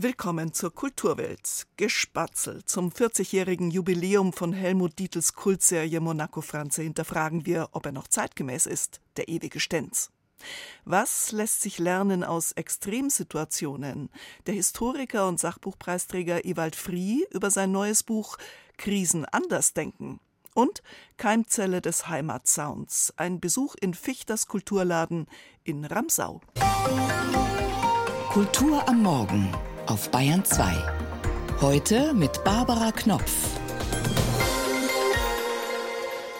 Willkommen zur Kulturwelt. Gespatzel. Zum 40-jährigen Jubiläum von Helmut Dietls Kultserie Monaco Franze hinterfragen wir, ob er noch zeitgemäß ist, der ewige Stenz. Was lässt sich lernen aus Extremsituationen? Der Historiker und Sachbuchpreisträger Ewald Frie über sein neues Buch Krisen anders denken. Und Keimzelle des Heimatsounds. Ein Besuch in Fichters Kulturladen in Ramsau. Kultur am Morgen auf Bayern 2. Heute mit Barbara Knopf.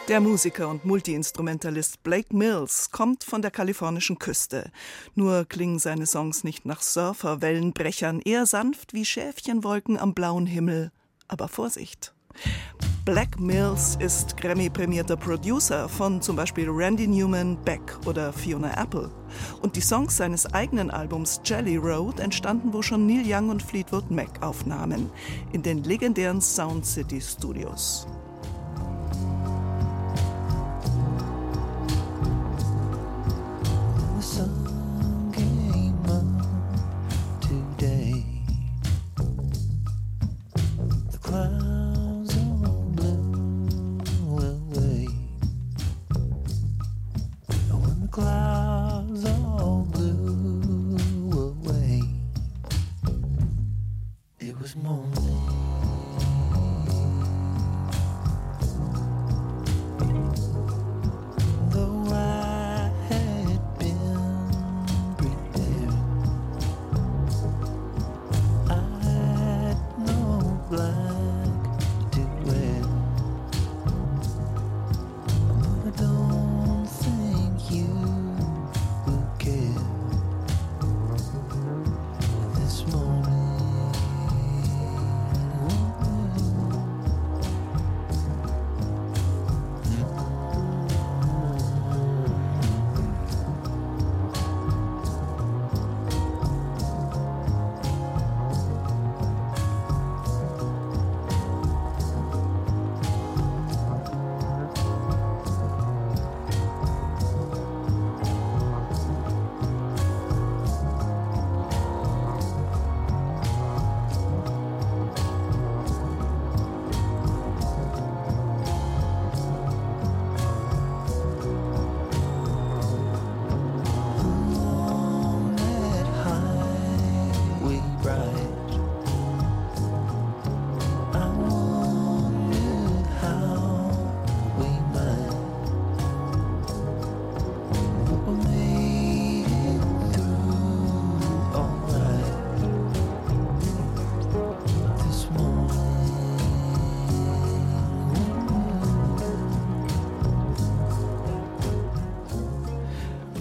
Der Musiker und Multiinstrumentalist Blake Mills kommt von der kalifornischen Küste. Nur klingen seine Songs nicht nach Surferwellenbrechern, eher sanft wie Schäfchenwolken am blauen Himmel. Aber Vorsicht! Black Mills ist Grammy-prämierter Producer von zum Beispiel Randy Newman, Beck oder Fiona Apple. Und die Songs seines eigenen Albums Jelly Road entstanden, wo schon Neil Young und Fleetwood Mac aufnahmen, in den legendären Sound City Studios.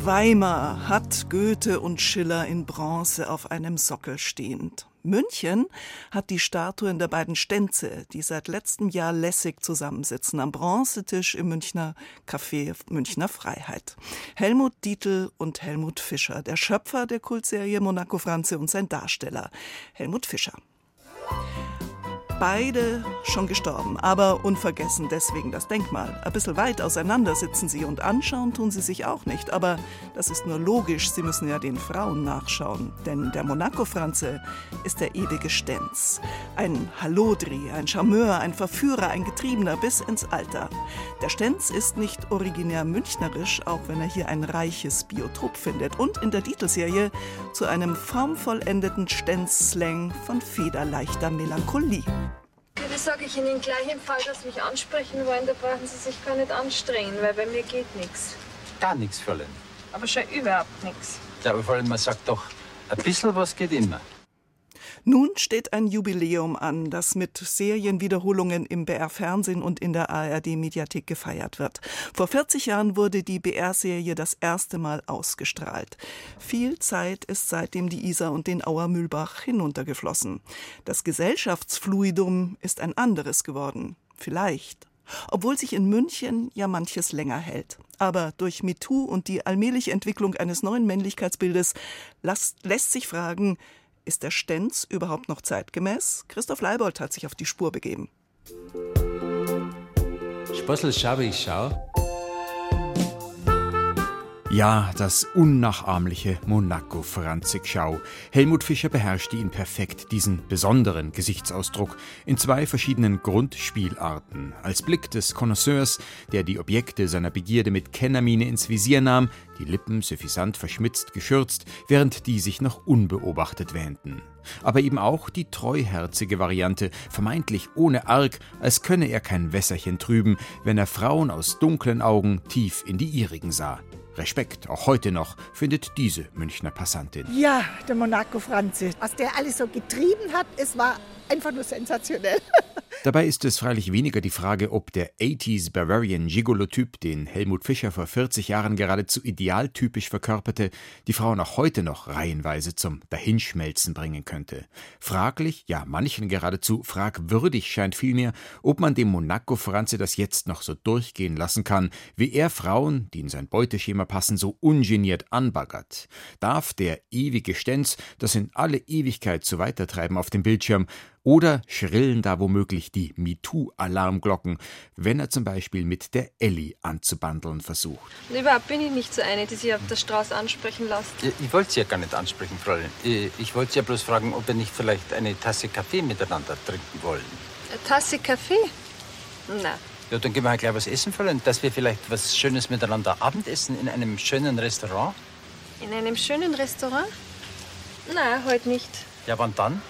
Weimar hat Goethe und Schiller in Bronze auf einem Sockel stehend. München hat die Statuen der beiden Stänze, die seit letztem Jahr lässig zusammensitzen am Bronzetisch im Münchner Café Münchner Freiheit. Helmut Dietl und Helmut Fischer, der Schöpfer der Kultserie Monaco Franze und sein Darsteller Helmut Fischer. Beide schon gestorben, aber unvergessen deswegen das Denkmal. Ein bisschen weit auseinander sitzen sie und anschauen tun sie sich auch nicht. Aber das ist nur logisch, sie müssen ja den Frauen nachschauen. Denn der Monaco-Franze ist der ewige Stenz. Ein Hallodri, ein Charmeur, ein Verführer, ein Getriebener bis ins Alter. Der Stenz ist nicht originär münchnerisch, auch wenn er hier ein reiches Biotop findet. Und in der Titelserie zu einem formvollendeten Stenz-Slang von federleichter Melancholie. Das sage ich Ihnen gleich im Fall, dass Sie mich ansprechen wollen, da brauchen Sie sich gar nicht anstrengen, weil bei mir geht nichts. Gar nichts, Fräulein. Aber schon überhaupt nichts. Ja, aber Fräulein, man sagt doch, ein bisschen was geht immer. Nun steht ein Jubiläum an, das mit Serienwiederholungen im BR Fernsehen und in der ARD Mediathek gefeiert wird. Vor 40 Jahren wurde die BR-Serie das erste Mal ausgestrahlt. Viel Zeit ist seitdem die Isar und den Auer Mühlbach hinuntergeflossen. Das Gesellschaftsfluidum ist ein anderes geworden. Vielleicht obwohl sich in München ja manches länger hält. Aber durch MeToo und die allmähliche Entwicklung eines neuen Männlichkeitsbildes lässt sich fragen, ist der Stenz überhaupt noch zeitgemäß? Christoph Leibold hat sich auf die Spur begeben. Schau, ich schau. Ja, das unnachahmliche Monaco-Franzig-Schau. Helmut Fischer beherrschte ihn perfekt, diesen besonderen Gesichtsausdruck, in zwei verschiedenen Grundspielarten. Als Blick des Connoisseurs, der die Objekte seiner Begierde mit Kennermine ins Visier nahm, die Lippen suffisant verschmitzt geschürzt, während die sich noch unbeobachtet wähnten. Aber eben auch die treuherzige Variante, vermeintlich ohne Arg, als könne er kein Wässerchen trüben, wenn er Frauen aus dunklen Augen tief in die ihrigen sah. Respekt, auch heute noch, findet diese Münchner Passantin. Ja, der Monaco Franze. Was der alles so getrieben hat, es war einfach nur sensationell. Dabei ist es freilich weniger die Frage, ob der 80s Bavarian Gigolo-Typ, den Helmut Fischer vor 40 Jahren geradezu idealtypisch verkörperte, die Frauen auch heute noch reihenweise zum Dahinschmelzen bringen könnte. Fraglich, ja manchen geradezu fragwürdig scheint vielmehr, ob man dem Monaco-Franze das jetzt noch so durchgehen lassen kann, wie er Frauen, die in sein Beuteschema passen, so ungeniert anbaggert. Darf der ewige Stenz das in alle Ewigkeit so weitertreiben auf dem Bildschirm, oder schrillen da womöglich die MeToo-Alarmglocken, wenn er zum Beispiel mit der Ellie anzubandeln versucht? Überhaupt bin ich nicht so eine, die sich auf der Straße ansprechen lässt. Ich, ich wollte Sie ja gar nicht ansprechen, Fräulein. Ich, ich wollte Sie ja bloß fragen, ob wir nicht vielleicht eine Tasse Kaffee miteinander trinken wollen. Eine Tasse Kaffee? Na. Ja, dann gehen wir halt gleich was essen, Fräulein. Dass wir vielleicht was Schönes miteinander Abendessen in einem schönen Restaurant. In einem schönen Restaurant? Na, heute nicht. Ja, wann dann?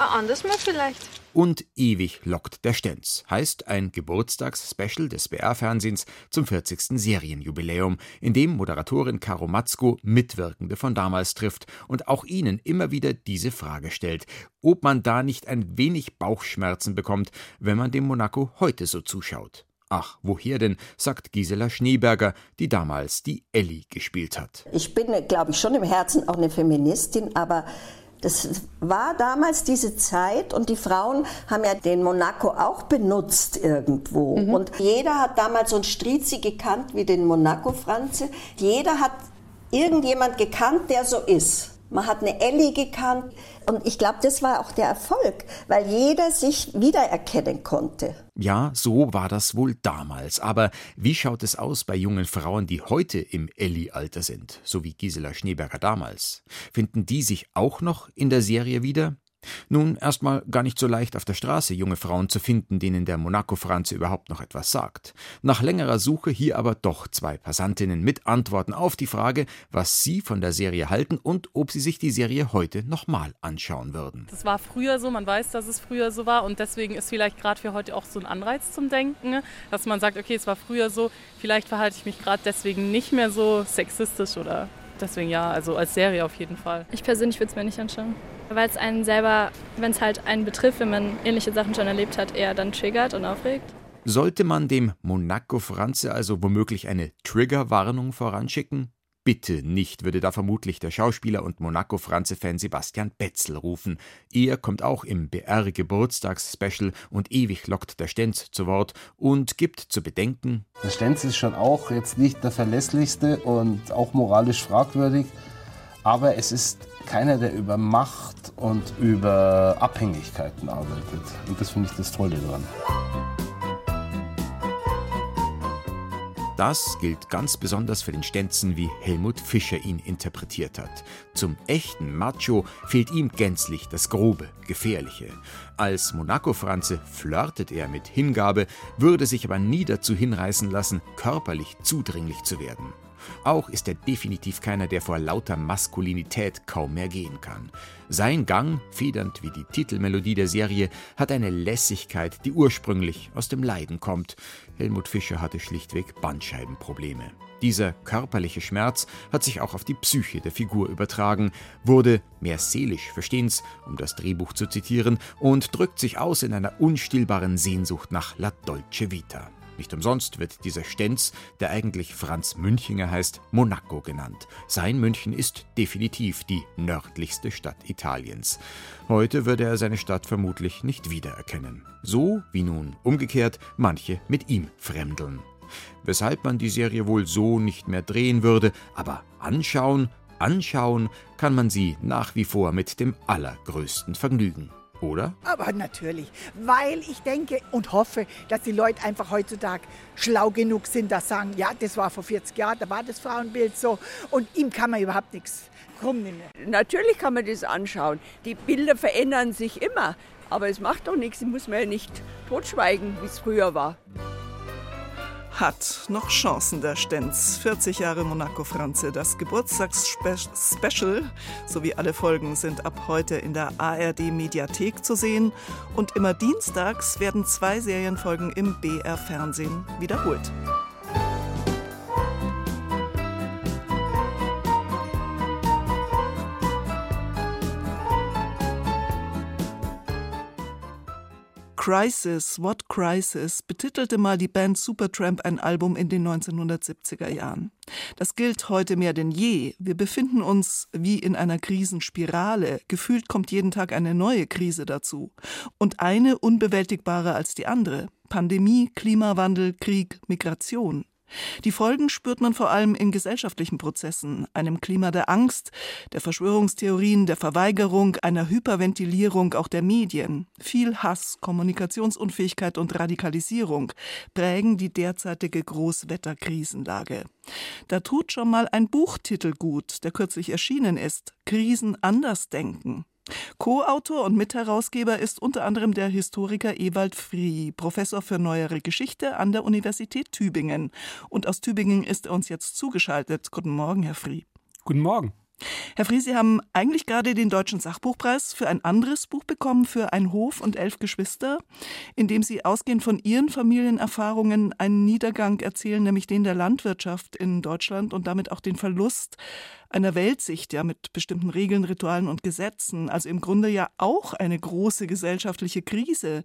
Ah, anders mal vielleicht. Und ewig lockt der Stenz. Heißt ein Geburtstagsspecial des BR-Fernsehens zum 40. Serienjubiläum, in dem Moderatorin Caro Matzko Mitwirkende von damals trifft und auch ihnen immer wieder diese Frage stellt, ob man da nicht ein wenig Bauchschmerzen bekommt, wenn man dem Monaco heute so zuschaut. Ach, woher denn, sagt Gisela Schneeberger, die damals die Ellie gespielt hat. Ich bin, glaube ich, schon im Herzen auch eine Feministin, aber das war damals diese Zeit und die Frauen haben ja den Monaco auch benutzt irgendwo. Mhm. Und jeder hat damals so ein Strizi gekannt wie den Monaco-Franze. Jeder hat irgendjemand gekannt, der so ist. Man hat eine Ellie gekannt. Und ich glaube, das war auch der Erfolg, weil jeder sich wiedererkennen konnte. Ja, so war das wohl damals. Aber wie schaut es aus bei jungen Frauen, die heute im Ellie-Alter sind, so wie Gisela Schneeberger damals? Finden die sich auch noch in der Serie wieder? Nun, erstmal gar nicht so leicht auf der Straße junge Frauen zu finden, denen der Monaco-Franze überhaupt noch etwas sagt. Nach längerer Suche hier aber doch zwei Passantinnen mit Antworten auf die Frage, was sie von der Serie halten und ob sie sich die Serie heute nochmal anschauen würden. Das war früher so, man weiß, dass es früher so war und deswegen ist vielleicht gerade für heute auch so ein Anreiz zum Denken, dass man sagt, okay, es war früher so, vielleicht verhalte ich mich gerade deswegen nicht mehr so sexistisch oder deswegen ja, also als Serie auf jeden Fall. Ich persönlich würde es mir nicht anschauen weil es einen selber, wenn es halt einen betrifft, wenn man ähnliche Sachen schon erlebt hat, eher dann triggert und aufregt. Sollte man dem Monaco Franze also womöglich eine Triggerwarnung voranschicken? Bitte nicht, würde da vermutlich der Schauspieler und Monaco-Franze-Fan Sebastian Betzel rufen. Er kommt auch im BR-Geburtstags-Special und ewig lockt der Stenz zu Wort und gibt zu bedenken: Der Stenz ist schon auch jetzt nicht der verlässlichste und auch moralisch fragwürdig, aber es ist keiner, der über Macht und über Abhängigkeiten arbeitet. Und das finde ich das Tolle daran. Das gilt ganz besonders für den Stenzen, wie Helmut Fischer ihn interpretiert hat. Zum echten Macho fehlt ihm gänzlich das Grobe, Gefährliche. Als Monaco-Franze flirtet er mit Hingabe, würde sich aber nie dazu hinreißen lassen, körperlich zudringlich zu werden. Auch ist er definitiv keiner, der vor lauter Maskulinität kaum mehr gehen kann. Sein Gang, federnd wie die Titelmelodie der Serie, hat eine Lässigkeit, die ursprünglich aus dem Leiden kommt. Helmut Fischer hatte schlichtweg Bandscheibenprobleme. Dieser körperliche Schmerz hat sich auch auf die Psyche der Figur übertragen, wurde mehr seelisch, verstehen's, um das Drehbuch zu zitieren, und drückt sich aus in einer unstillbaren Sehnsucht nach La Dolce Vita. Nicht umsonst wird dieser Stenz, der eigentlich Franz Münchinger heißt, Monaco genannt. Sein München ist definitiv die nördlichste Stadt Italiens. Heute würde er seine Stadt vermutlich nicht wiedererkennen. So wie nun umgekehrt manche mit ihm fremdeln. Weshalb man die Serie wohl so nicht mehr drehen würde, aber anschauen, anschauen kann man sie nach wie vor mit dem allergrößten Vergnügen. Oder? Aber natürlich, weil ich denke und hoffe, dass die Leute einfach heutzutage schlau genug sind, dass sagen, ja, das war vor 40 Jahren, da war das Frauenbild so und ihm kann man überhaupt nichts krumm nehmen. Natürlich kann man das anschauen. Die Bilder verändern sich immer, aber es macht doch nichts, die muss man ja nicht totschweigen, wie es früher war hat noch Chancen der Stenz. 40 Jahre Monaco Franze. Das Geburtstagsspecial sowie alle Folgen sind ab heute in der ARD Mediathek zu sehen und immer dienstags werden zwei Serienfolgen im BR Fernsehen wiederholt. Crisis, What Crisis betitelte mal die Band Supertramp ein Album in den 1970er Jahren. Das gilt heute mehr denn je. Wir befinden uns wie in einer Krisenspirale. Gefühlt kommt jeden Tag eine neue Krise dazu. Und eine unbewältigbare als die andere. Pandemie, Klimawandel, Krieg, Migration. Die Folgen spürt man vor allem in gesellschaftlichen Prozessen, einem Klima der Angst, der Verschwörungstheorien, der Verweigerung, einer Hyperventilierung auch der Medien. Viel Hass, Kommunikationsunfähigkeit und Radikalisierung prägen die derzeitige Großwetterkrisenlage. Da tut schon mal ein Buchtitel gut, der kürzlich erschienen ist, Krisen anders denken. Co-Autor und Mitherausgeber ist unter anderem der Historiker Ewald Frie, Professor für neuere Geschichte an der Universität Tübingen. Und aus Tübingen ist er uns jetzt zugeschaltet. Guten Morgen, Herr Frie. Guten Morgen. Herr Fries, Sie haben eigentlich gerade den Deutschen Sachbuchpreis für ein anderes Buch bekommen, für Ein Hof und elf Geschwister, in dem Sie ausgehend von Ihren Familienerfahrungen einen Niedergang erzählen, nämlich den der Landwirtschaft in Deutschland und damit auch den Verlust einer Weltsicht, ja, mit bestimmten Regeln, Ritualen und Gesetzen. Also im Grunde ja auch eine große gesellschaftliche Krise.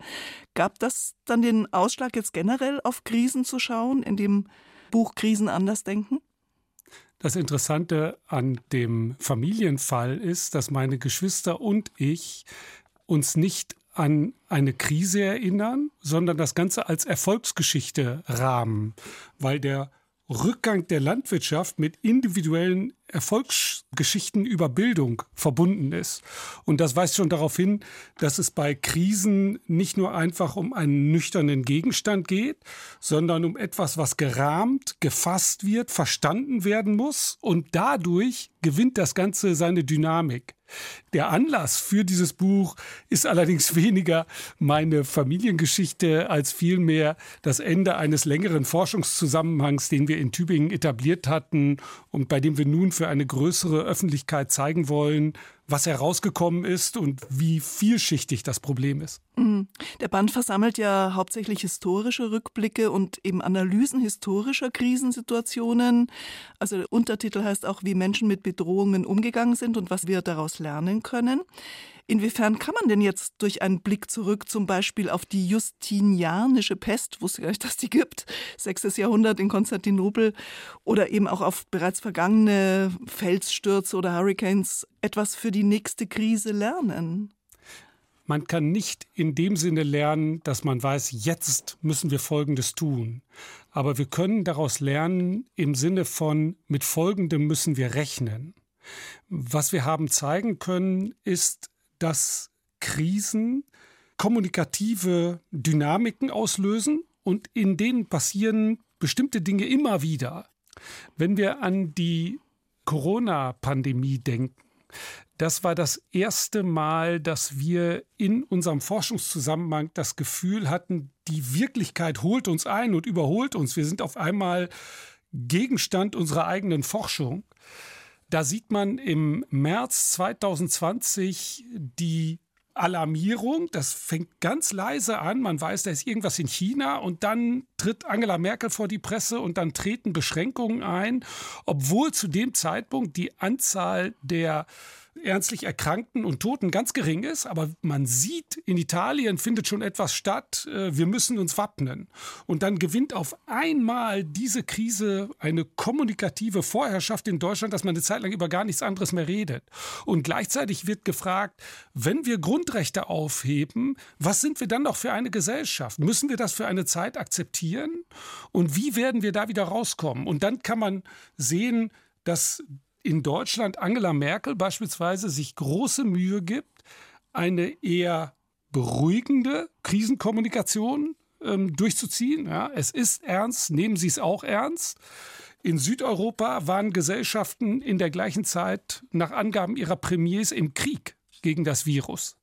Gab das dann den Ausschlag, jetzt generell auf Krisen zu schauen, in dem Buch Krisen anders denken? Das Interessante an dem Familienfall ist, dass meine Geschwister und ich uns nicht an eine Krise erinnern, sondern das Ganze als Erfolgsgeschichte rahmen, weil der Rückgang der Landwirtschaft mit individuellen Erfolgsgeschichten über Bildung verbunden ist. Und das weist schon darauf hin, dass es bei Krisen nicht nur einfach um einen nüchternen Gegenstand geht, sondern um etwas, was gerahmt, gefasst wird, verstanden werden muss und dadurch gewinnt das Ganze seine Dynamik. Der Anlass für dieses Buch ist allerdings weniger meine Familiengeschichte als vielmehr das Ende eines längeren Forschungszusammenhangs, den wir in Tübingen etabliert hatten und bei dem wir nun für eine größere Öffentlichkeit zeigen wollen, was herausgekommen ist und wie vielschichtig das Problem ist. Mhm. Der Band versammelt ja hauptsächlich historische Rückblicke und eben Analysen historischer Krisensituationen. Also der Untertitel heißt auch, wie Menschen mit Bedrohungen umgegangen sind und was wir daraus lernen können. Inwiefern kann man denn jetzt durch einen Blick zurück zum Beispiel auf die Justinianische Pest, wusste gar nicht, dass die gibt, sechstes Jahrhundert in Konstantinopel, oder eben auch auf bereits vergangene Felsstürze oder Hurricanes etwas für die nächste Krise lernen? Man kann nicht in dem Sinne lernen, dass man weiß, jetzt müssen wir Folgendes tun. Aber wir können daraus lernen im Sinne von, mit Folgendem müssen wir rechnen. Was wir haben zeigen können, ist, dass Krisen kommunikative Dynamiken auslösen und in denen passieren bestimmte Dinge immer wieder. Wenn wir an die Corona-Pandemie denken, das war das erste Mal, dass wir in unserem Forschungszusammenhang das Gefühl hatten, die Wirklichkeit holt uns ein und überholt uns. Wir sind auf einmal Gegenstand unserer eigenen Forschung. Da sieht man im März 2020 die Alarmierung. Das fängt ganz leise an. Man weiß, da ist irgendwas in China und dann tritt Angela Merkel vor die Presse und dann treten Beschränkungen ein, obwohl zu dem Zeitpunkt die Anzahl der ernstlich Erkrankten und Toten ganz gering ist, aber man sieht, in Italien findet schon etwas statt, äh, wir müssen uns wappnen. Und dann gewinnt auf einmal diese Krise eine kommunikative Vorherrschaft in Deutschland, dass man eine Zeit lang über gar nichts anderes mehr redet. Und gleichzeitig wird gefragt, wenn wir Grundrechte aufheben, was sind wir dann noch für eine Gesellschaft? Müssen wir das für eine Zeit akzeptieren? Und wie werden wir da wieder rauskommen? Und dann kann man sehen, dass in Deutschland Angela Merkel beispielsweise sich große Mühe gibt, eine eher beruhigende Krisenkommunikation ähm, durchzuziehen. Ja, es ist ernst, nehmen Sie es auch ernst. In Südeuropa waren Gesellschaften in der gleichen Zeit nach Angaben ihrer Premiers im Krieg gegen das Virus.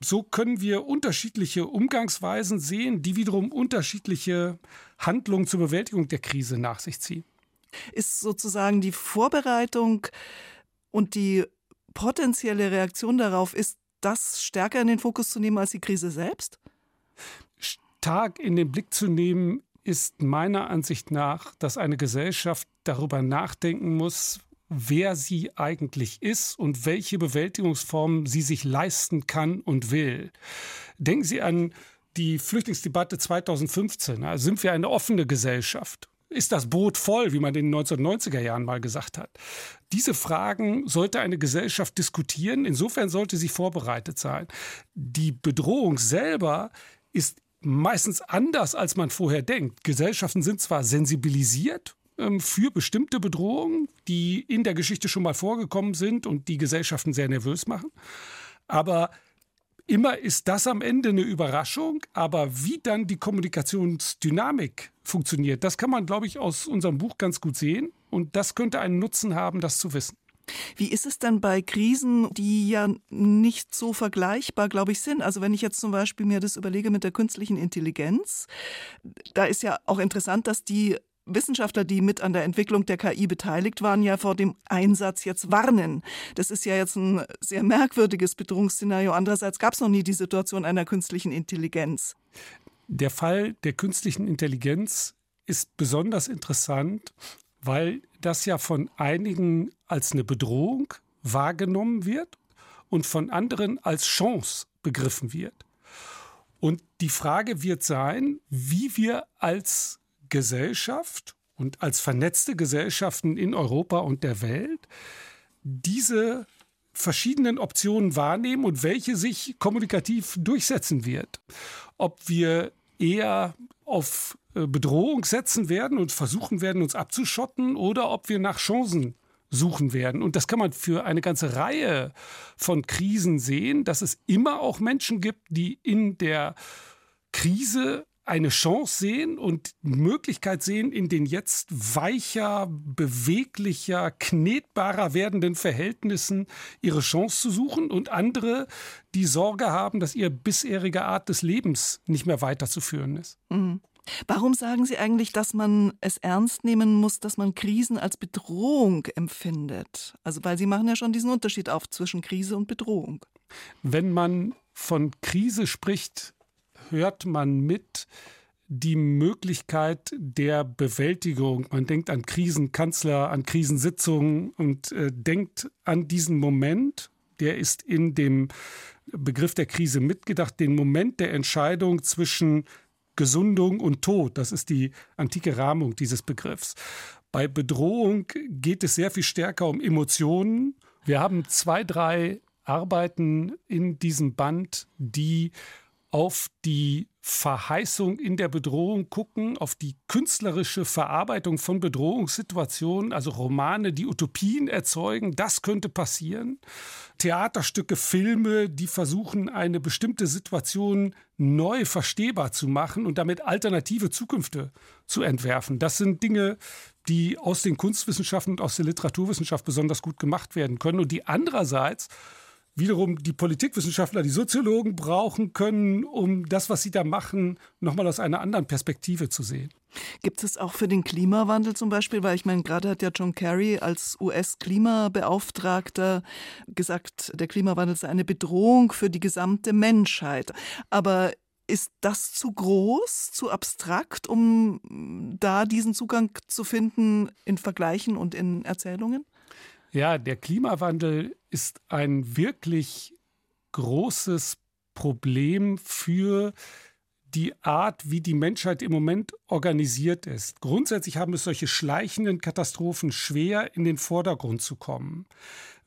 So können wir unterschiedliche Umgangsweisen sehen, die wiederum unterschiedliche Handlungen zur Bewältigung der Krise nach sich ziehen. Ist sozusagen die Vorbereitung und die potenzielle Reaktion darauf, ist das stärker in den Fokus zu nehmen als die Krise selbst? Stark in den Blick zu nehmen ist meiner Ansicht nach, dass eine Gesellschaft darüber nachdenken muss, wer sie eigentlich ist und welche Bewältigungsformen sie sich leisten kann und will. Denken Sie an die Flüchtlingsdebatte 2015. Also sind wir eine offene Gesellschaft? Ist das Boot voll, wie man in den 1990er Jahren mal gesagt hat? Diese Fragen sollte eine Gesellschaft diskutieren. Insofern sollte sie vorbereitet sein. Die Bedrohung selber ist meistens anders, als man vorher denkt. Gesellschaften sind zwar sensibilisiert ähm, für bestimmte Bedrohungen, die in der Geschichte schon mal vorgekommen sind und die Gesellschaften sehr nervös machen, aber immer ist das am Ende eine Überraschung, aber wie dann die Kommunikationsdynamik funktioniert, das kann man, glaube ich, aus unserem Buch ganz gut sehen und das könnte einen Nutzen haben, das zu wissen. Wie ist es denn bei Krisen, die ja nicht so vergleichbar, glaube ich, sind? Also wenn ich jetzt zum Beispiel mir das überlege mit der künstlichen Intelligenz, da ist ja auch interessant, dass die Wissenschaftler, die mit an der Entwicklung der KI beteiligt waren, ja vor dem Einsatz jetzt warnen. Das ist ja jetzt ein sehr merkwürdiges Bedrohungsszenario. Andererseits gab es noch nie die Situation einer künstlichen Intelligenz. Der Fall der künstlichen Intelligenz ist besonders interessant, weil das ja von einigen als eine Bedrohung wahrgenommen wird und von anderen als Chance begriffen wird. Und die Frage wird sein, wie wir als Gesellschaft und als vernetzte Gesellschaften in Europa und der Welt diese verschiedenen Optionen wahrnehmen und welche sich kommunikativ durchsetzen wird. Ob wir eher auf äh, Bedrohung setzen werden und versuchen werden, uns abzuschotten oder ob wir nach Chancen suchen werden. Und das kann man für eine ganze Reihe von Krisen sehen, dass es immer auch Menschen gibt, die in der Krise eine Chance sehen und Möglichkeit sehen, in den jetzt weicher, beweglicher, knetbarer werdenden Verhältnissen ihre Chance zu suchen und andere, die Sorge haben, dass ihre bisherige Art des Lebens nicht mehr weiterzuführen ist. Mhm. Warum sagen Sie eigentlich, dass man es ernst nehmen muss, dass man Krisen als Bedrohung empfindet? Also, weil Sie machen ja schon diesen Unterschied auf zwischen Krise und Bedrohung. Wenn man von Krise spricht, hört man mit die Möglichkeit der Bewältigung. Man denkt an Krisenkanzler, an Krisensitzungen und äh, denkt an diesen Moment, der ist in dem Begriff der Krise mitgedacht, den Moment der Entscheidung zwischen Gesundung und Tod. Das ist die antike Rahmung dieses Begriffs. Bei Bedrohung geht es sehr viel stärker um Emotionen. Wir haben zwei, drei Arbeiten in diesem Band, die auf die Verheißung in der Bedrohung gucken, auf die künstlerische Verarbeitung von Bedrohungssituationen, also Romane, die Utopien erzeugen, das könnte passieren. Theaterstücke, Filme, die versuchen, eine bestimmte Situation neu verstehbar zu machen und damit alternative Zukünfte zu entwerfen. Das sind Dinge, die aus den Kunstwissenschaften und aus der Literaturwissenschaft besonders gut gemacht werden können und die andererseits wiederum die Politikwissenschaftler, die Soziologen brauchen können, um das, was sie da machen, nochmal aus einer anderen Perspektive zu sehen. Gibt es auch für den Klimawandel zum Beispiel, weil ich meine, gerade hat ja John Kerry als US-Klimabeauftragter gesagt, der Klimawandel sei eine Bedrohung für die gesamte Menschheit. Aber ist das zu groß, zu abstrakt, um da diesen Zugang zu finden in Vergleichen und in Erzählungen? Ja, der Klimawandel ist ein wirklich großes Problem für die Art, wie die Menschheit im Moment organisiert ist. Grundsätzlich haben es solche schleichenden Katastrophen schwer in den Vordergrund zu kommen.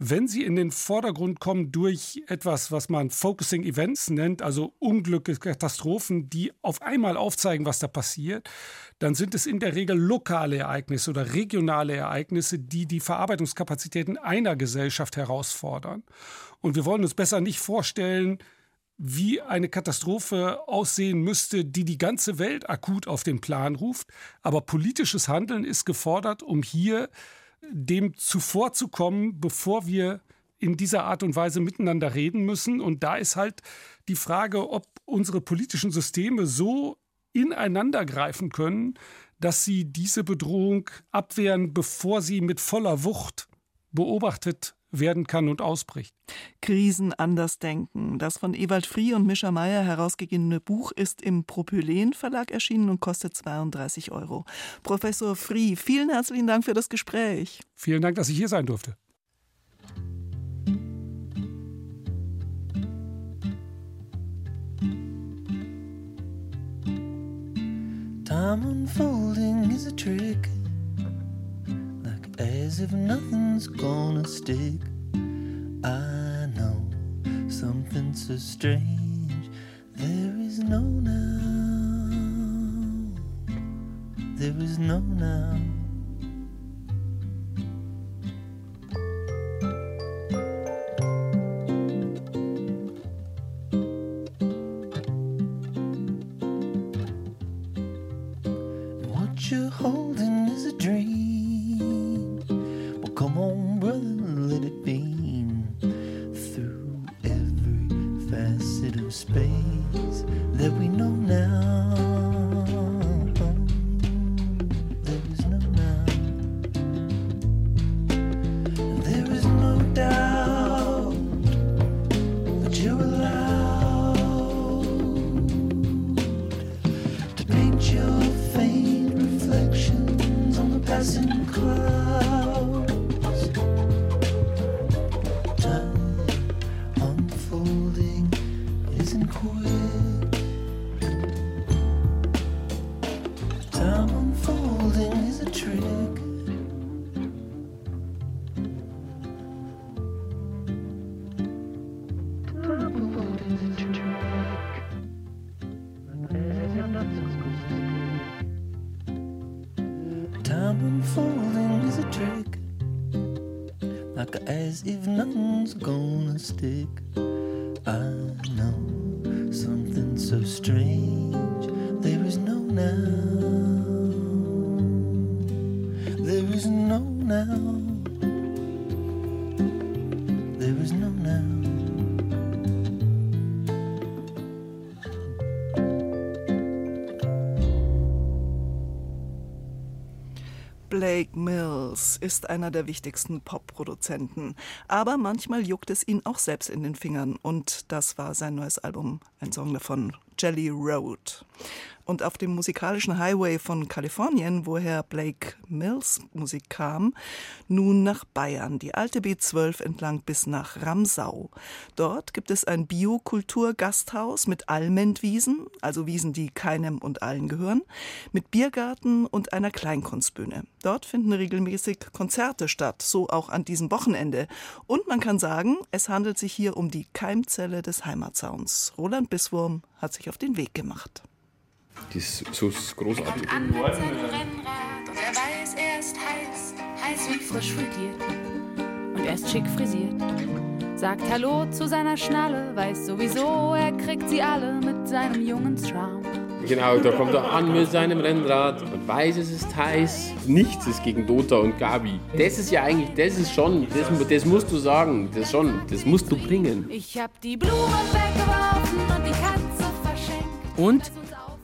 Wenn sie in den Vordergrund kommen durch etwas, was man Focusing Events nennt, also Unglücke, Katastrophen, die auf einmal aufzeigen, was da passiert, dann sind es in der Regel lokale Ereignisse oder regionale Ereignisse, die die Verarbeitungskapazitäten einer Gesellschaft herausfordern. Und wir wollen uns besser nicht vorstellen, wie eine Katastrophe aussehen müsste, die die ganze Welt akut auf den Plan ruft. Aber politisches Handeln ist gefordert, um hier dem zuvorzukommen, bevor wir in dieser Art und Weise miteinander reden müssen. Und da ist halt die Frage, ob unsere politischen Systeme so ineinander greifen können, dass sie diese Bedrohung abwehren, bevor sie mit voller Wucht beobachtet werden kann und ausbricht. Krisen anders denken. Das von Ewald Frie und Mischa Meyer herausgegebene Buch ist im Propylen Verlag erschienen und kostet 32 Euro. Professor Frie, vielen herzlichen Dank für das Gespräch. Vielen Dank, dass ich hier sein durfte. Time unfolding is a trick as if nothing's gonna stick. I know something so strange. There is no now. There is no now. look as if nothing's gonna stick. I know something so strange. Einer der wichtigsten Popproduzenten. Aber manchmal juckt es ihn auch selbst in den Fingern. Und das war sein neues Album, ein Song davon, Jelly Road und auf dem musikalischen Highway von Kalifornien, woher Blake Mills Musik kam, nun nach Bayern, die alte B12 entlang bis nach Ramsau. Dort gibt es ein Biokulturgasthaus mit Allmendwiesen, also Wiesen, die keinem und allen gehören, mit Biergarten und einer Kleinkunstbühne. Dort finden regelmäßig Konzerte statt, so auch an diesem Wochenende. Und man kann sagen, es handelt sich hier um die Keimzelle des Heimatsounds. Roland Bisswurm hat sich auf den Weg gemacht. Die ist so großartig. An mit seinem Rennrad und er weiß, er ist heiß, heiß wie frisch frittiert. Und er ist schick frisiert. Sagt Hallo zu seiner Schnalle, weiß sowieso, er kriegt sie alle mit seinem jungen Charme. Genau, da kommt er an mit seinem Rennrad und weiß, es ist heiß. Nichts ist gegen Dota und Gabi. Das ist ja eigentlich, das ist schon, das, das musst du sagen, das schon, das musst du bringen. Ich hab die Blumen weggeworfen Und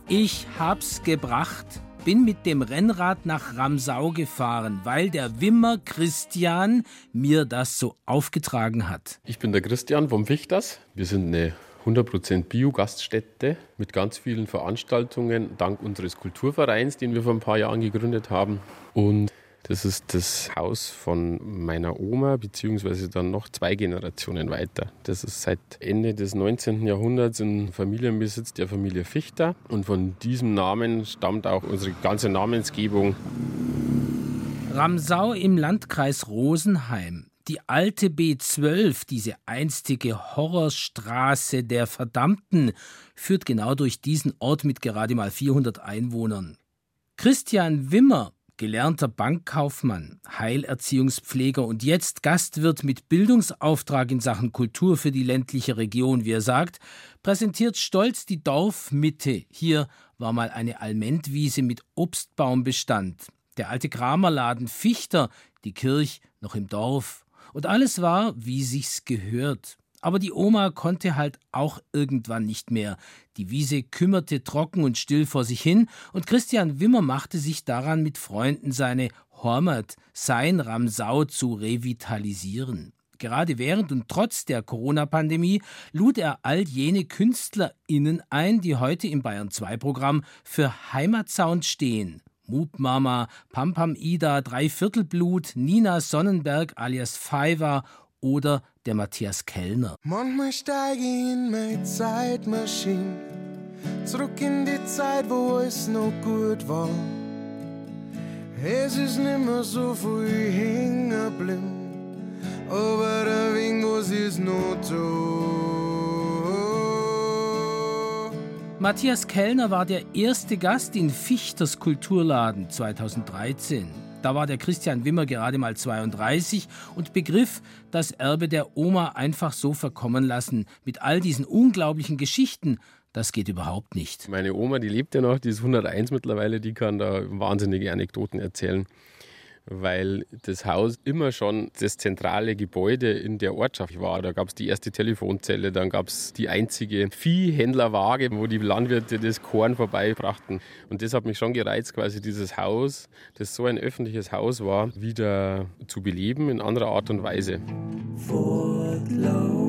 ich hab's gebracht, bin mit dem Rennrad nach Ramsau gefahren, weil der Wimmer Christian mir das so aufgetragen hat. Ich bin der Christian vom Fichters. Wir sind eine 100% Bio-Gaststätte mit ganz vielen Veranstaltungen, dank unseres Kulturvereins, den wir vor ein paar Jahren gegründet haben. Und das ist das Haus von meiner Oma, beziehungsweise dann noch zwei Generationen weiter. Das ist seit Ende des 19. Jahrhunderts ein Familienbesitz der Familie Fichter. Und von diesem Namen stammt auch unsere ganze Namensgebung. Ramsau im Landkreis Rosenheim. Die alte B12, diese einstige Horrorstraße der Verdammten, führt genau durch diesen Ort mit gerade mal 400 Einwohnern. Christian Wimmer gelernter Bankkaufmann, Heilerziehungspfleger und jetzt Gastwirt mit Bildungsauftrag in Sachen Kultur für die ländliche Region, wie er sagt, präsentiert stolz die Dorfmitte. Hier war mal eine Almentwiese mit Obstbaumbestand. Der alte Kramerladen Fichter, die Kirch noch im Dorf. Und alles war, wie sich's gehört. Aber die Oma konnte halt auch irgendwann nicht mehr. Die Wiese kümmerte trocken und still vor sich hin, und Christian Wimmer machte sich daran, mit Freunden seine Hormat, sein Ramsau zu revitalisieren. Gerade während und trotz der Corona-Pandemie lud er all jene KünstlerInnen ein, die heute im Bayern 2-Programm für Heimatsound stehen. Mupmama, Pampam Ida, Dreiviertelblut, Nina Sonnenberg alias Fiver oder der Matthias Kellner. Manchmal steige ich in meine Zeitmaschine, zurück in die Zeit, wo es noch gut war. Es ist nimmer so viel hängen geblieben, aber der Wind, was ist noch da? Matthias Kellner war der erste Gast in Fichters Kulturladen 2013. Da war der Christian Wimmer gerade mal 32 und begriff, das Erbe der Oma einfach so verkommen lassen, mit all diesen unglaublichen Geschichten, das geht überhaupt nicht. Meine Oma, die lebt ja noch, die ist 101 mittlerweile, die kann da wahnsinnige Anekdoten erzählen weil das Haus immer schon das zentrale Gebäude in der Ortschaft war. Da gab es die erste Telefonzelle, dann gab es die einzige Viehhändlerwaage, wo die Landwirte das Korn vorbeibrachten. Und das hat mich schon gereizt, quasi dieses Haus, das so ein öffentliches Haus war, wieder zu beleben in anderer Art und Weise. Fortlau,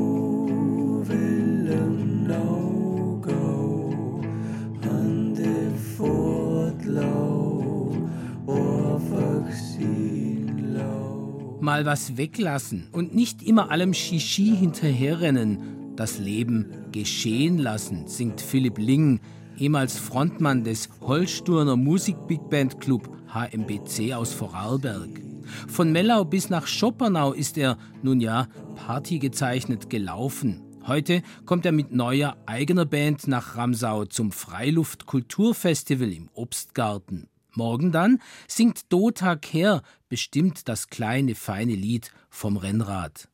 Mal was weglassen und nicht immer allem Shishi hinterherrennen. Das Leben geschehen lassen, singt Philipp Ling, ehemals Frontmann des Holsturner Musik Big Band Club HMBC aus Vorarlberg. Von Mellau bis nach Schoppernau ist er, nun ja, partygezeichnet gelaufen. Heute kommt er mit neuer eigener Band nach Ramsau zum Freiluft-Kulturfestival im Obstgarten. Morgen dann singt Dota Kehr bestimmt das kleine feine Lied vom Rennrad.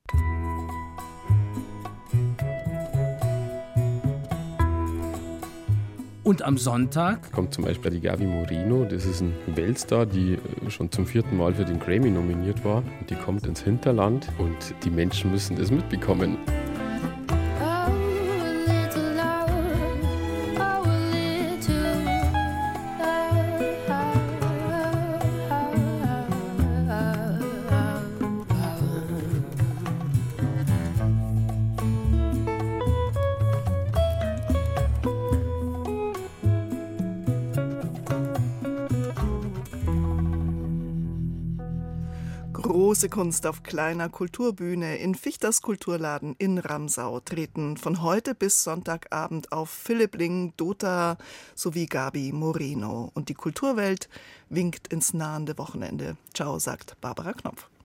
Und am Sonntag kommt zum Beispiel die Gabi Moreno, das ist ein Weltstar, die äh, schon zum vierten Mal für den Grammy nominiert war. Die kommt ins Hinterland und die Menschen müssen das mitbekommen. Kunst auf kleiner Kulturbühne in Fichters Kulturladen in Ramsau treten von heute bis Sonntagabend auf Philipp Ling, Dota sowie Gabi Moreno. Und die Kulturwelt winkt ins nahende Wochenende. Ciao, sagt Barbara Knopf.